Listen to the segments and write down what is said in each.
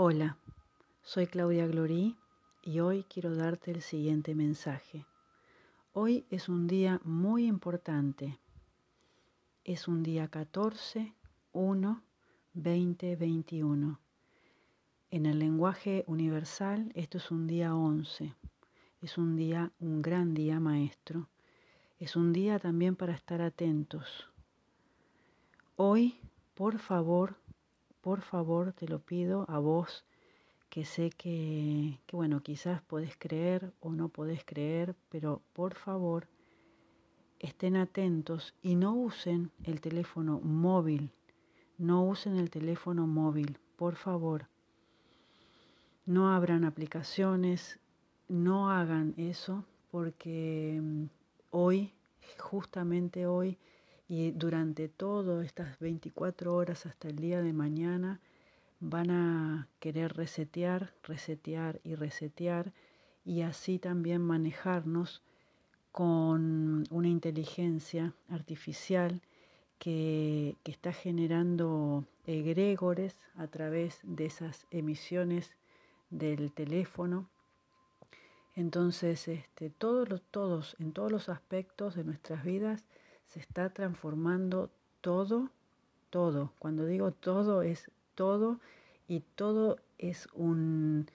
Hola, soy Claudia Glorí y hoy quiero darte el siguiente mensaje. Hoy es un día muy importante. Es un día 14, 1, 2021. En el lenguaje universal esto es un día 11. Es un día, un gran día maestro. Es un día también para estar atentos. Hoy, por favor, por favor te lo pido a vos que sé que, bueno, quizás podés creer o no podés creer, pero por favor estén atentos y no usen el teléfono móvil, no usen el teléfono móvil, por favor. No abran aplicaciones, no hagan eso porque mm, hoy, justamente hoy, y durante todas estas 24 horas hasta el día de mañana van a querer resetear, resetear y resetear y así también manejarnos con una inteligencia artificial que, que, está generando egregores a través de esas emisiones del teléfono. Entonces, este, todos, todos, en todos los aspectos de nuestras vidas, se está transformando todo, todo. Cuando digo todo es todo y todo es un,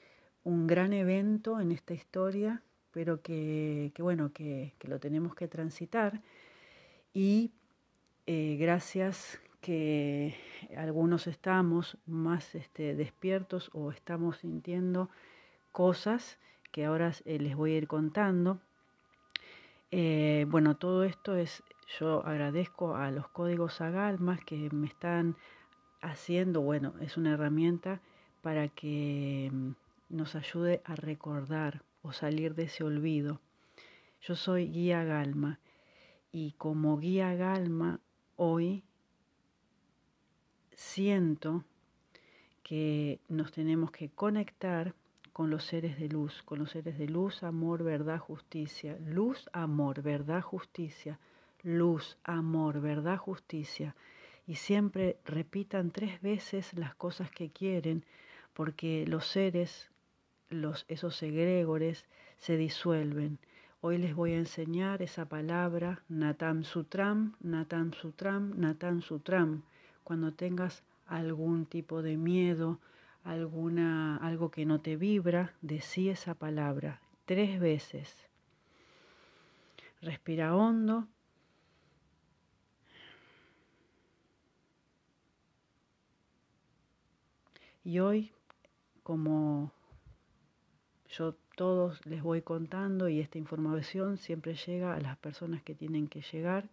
un gran evento en esta historia, pero que, que bueno, que, que, lo tenemos que transitar y eh, gracias que algunos estamos más este, despiertos o estamos sintiendo cosas que ahora eh, les voy a ir contando. Eh, bueno, todo esto es yo agradezco a los códigos Agalmas que me están haciendo, bueno, es una herramienta para que mm, nos ayude a recordar o salir de ese olvido. Yo soy guía Galma y como guía Galma hoy siento que nos tenemos que conectar con los seres de luz, con los seres de luz, amor, verdad, justicia. Luz, amor, verdad, justicia luz, amor, verdad, justicia. Y siempre repitan tres veces las cosas que quieren, porque los seres, los, esos egregores, se disuelven. Hoy les voy a enseñar esa palabra, Natam Sutram, Natam Sutram, Natam Sutram. Cuando tengas algún tipo de miedo, alguna, algo que no te vibra, decí esa palabra tres veces. Respira hondo Y hoy, como yo todos les voy contando y esta información siempre llega a las personas que tienen que llegar,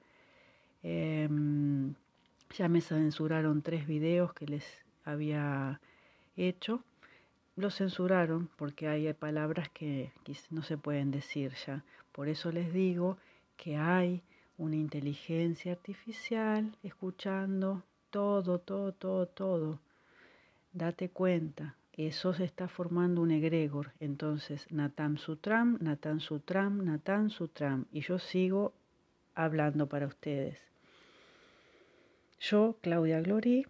em, ya me censuraron tres videos que les había hecho. Los censuraron porque hay palabras que no se pueden decir ya. Por eso les digo que hay una inteligencia artificial escuchando todo, todo, todo, todo date cuenta, eso se está formando un egregor. Entonces, Natam Sutram, Natam Sutram, Natam Sutram. Y yo sigo hablando para ustedes. Yo, Claudia Glory,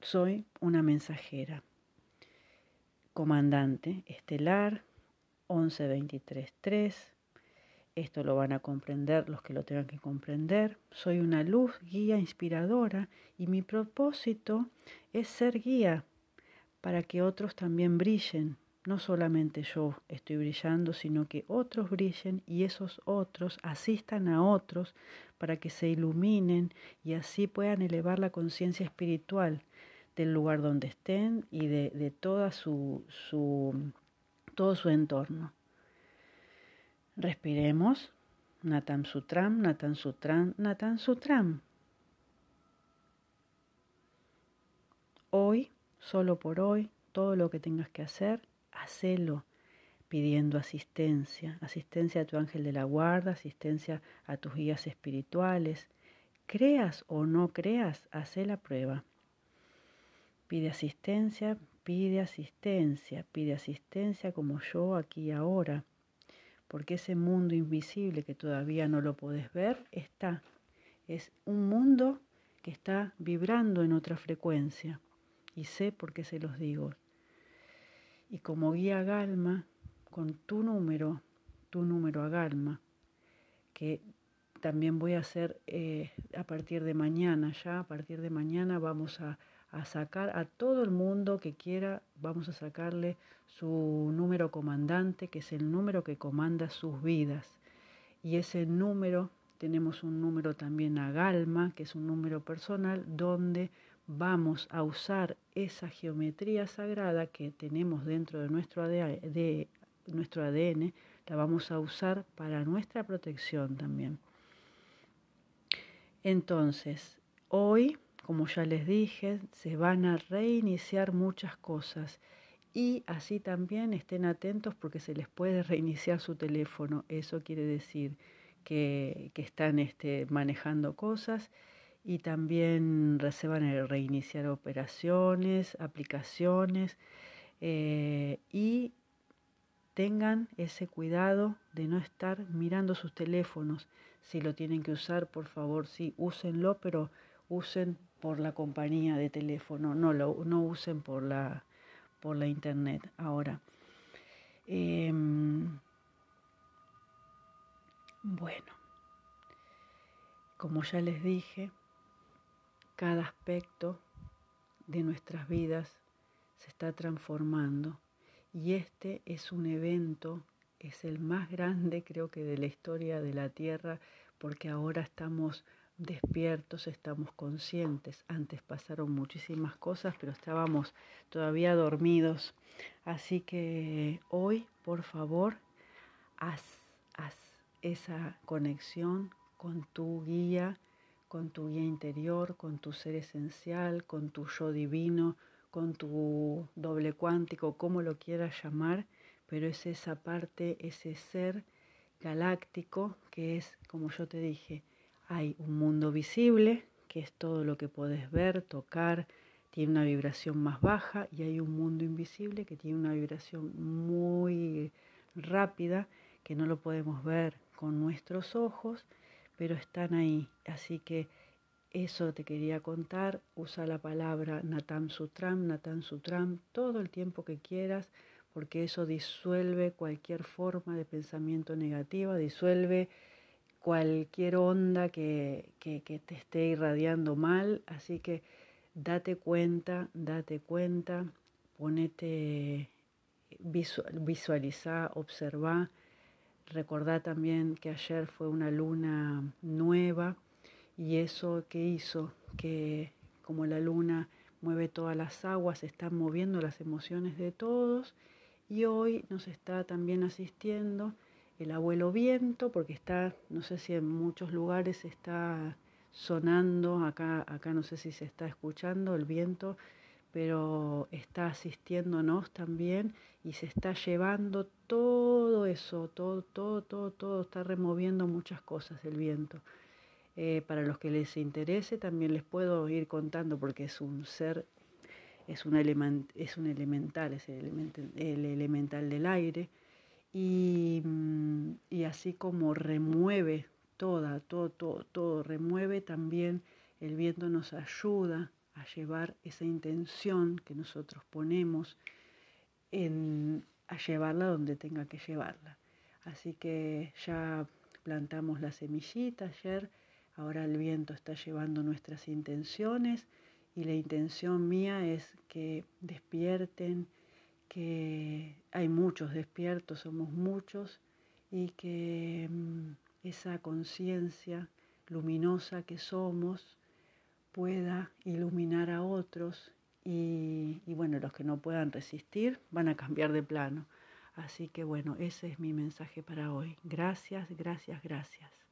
soy una mensajera, comandante estelar 1123.3 esto lo van a comprender los que lo tengan que comprender. Soy una luz guía inspiradora y mi propósito es ser guía para que otros también brillen. No solamente yo estoy brillando, sino que otros brillen y esos otros asistan a otros para que se iluminen y así puedan elevar la conciencia espiritual del lugar donde estén y de, de toda su, su, todo su entorno. Respiremos. Natan Sutram, Natan Sutram, Natan Sutram. Hoy, solo por hoy, todo lo que tengas que hacer, hacelo pidiendo asistencia, asistencia a tu ángel de la guarda, asistencia a tus guías espirituales. Creas o no creas, hace la prueba. Pide asistencia, pide asistencia, pide asistencia como yo aquí ahora porque ese mundo invisible que todavía no lo podés ver está. Es un mundo que está vibrando en otra frecuencia. y sé por qué se los digo. Y como guía Galma, con tu número, tu número a Galma, que también voy a hacer eh, a partir de mañana, ya a partir de mañana vamos a, a sacar a todo el mundo que quiera, vamos a sacarle su número comandante, que es el número que comanda sus vidas. Y ese número, tenemos un número también a Galma, que es un número personal, donde vamos a usar esa geometría sagrada que tenemos dentro de nuestro, ADN, nuestro ADN, la vamos a usar para nuestra protección también. Entonces, hoy, como ya les dije, se van a reiniciar muchas cosas y así también estén atentos porque se les puede reiniciar su teléfono. Eso quiere decir que, están este, manejando cosas y también se van a reiniciar operaciones, aplicaciones eh, y tengan ese cuidado de no estar mirando sus teléfonos. Si lo tienen que usar, por favor, sí, úsenlo, pero usen por la compañía de teléfono, no, lo, no usen por la, por la internet ahora. Em, bueno, como ya les dije, cada aspecto de nuestras vidas se está transformando y este es un evento, es el más grande creo que de la historia de la Tierra porque ahora estamos despiertos, estamos conscientes. Antes pasaron muchísimas cosas, pero estábamos todavía dormidos. Así que hoy, por favor, haz, haz esa conexión con tu guía, con tu guía interior, con tu ser esencial, con tu yo divino, con tu doble cuántico, como lo quieras llamar, pero es esa parte, ese ser galáctico que es, como yo te dije, hay un mundo visible, que es todo lo que puedes ver, tocar, tiene una vibración más baja, y hay un mundo invisible que tiene una vibración muy rápida, que no lo podemos ver con nuestros ojos, pero están ahí. Así que eso te quería contar. Usa la palabra Natam Sutram, Natam Sutram, todo el tiempo que quieras, porque eso disuelve cualquier forma de pensamiento negativa, disuelve cualquier onda que, te esté irradiando mal, así que date cuenta, date cuenta, ponete, visualiza, observa, recordá también que ayer fue una luna nueva y eso que hizo, que como la luna mueve todas las aguas, están moviendo las emociones de todos y hoy nos está también asistiendo el abuelo viento, porque está, no sé si en muchos lugares está sonando, acá, acá no sé si se está escuchando el viento, pero está asistiéndonos también y se está llevando todo eso, todo, todo, todo, todo, está removiendo muchas cosas el viento. Eh, para los que les interese también les puedo ir contando porque es un ser, es un, es un elemental, es el, el elemental del aire Mm, y, así como remueve toda, todo, todo, todo, remueve también el viento nos ayuda a llevar esa intención que nosotros ponemos en, a llevarla donde tenga que llevarla. Así que ya plantamos la semillita ayer, ahora el viento está llevando nuestras intenciones y la intención mía es que despierten, que hay muchos despiertos, somos muchos, y que mm, esa conciencia luminosa que somos pueda iluminar a otros y, y, bueno, los que no puedan resistir van a cambiar de plano. Así que bueno, ese es mi mensaje para hoy. Gracias, gracias, gracias.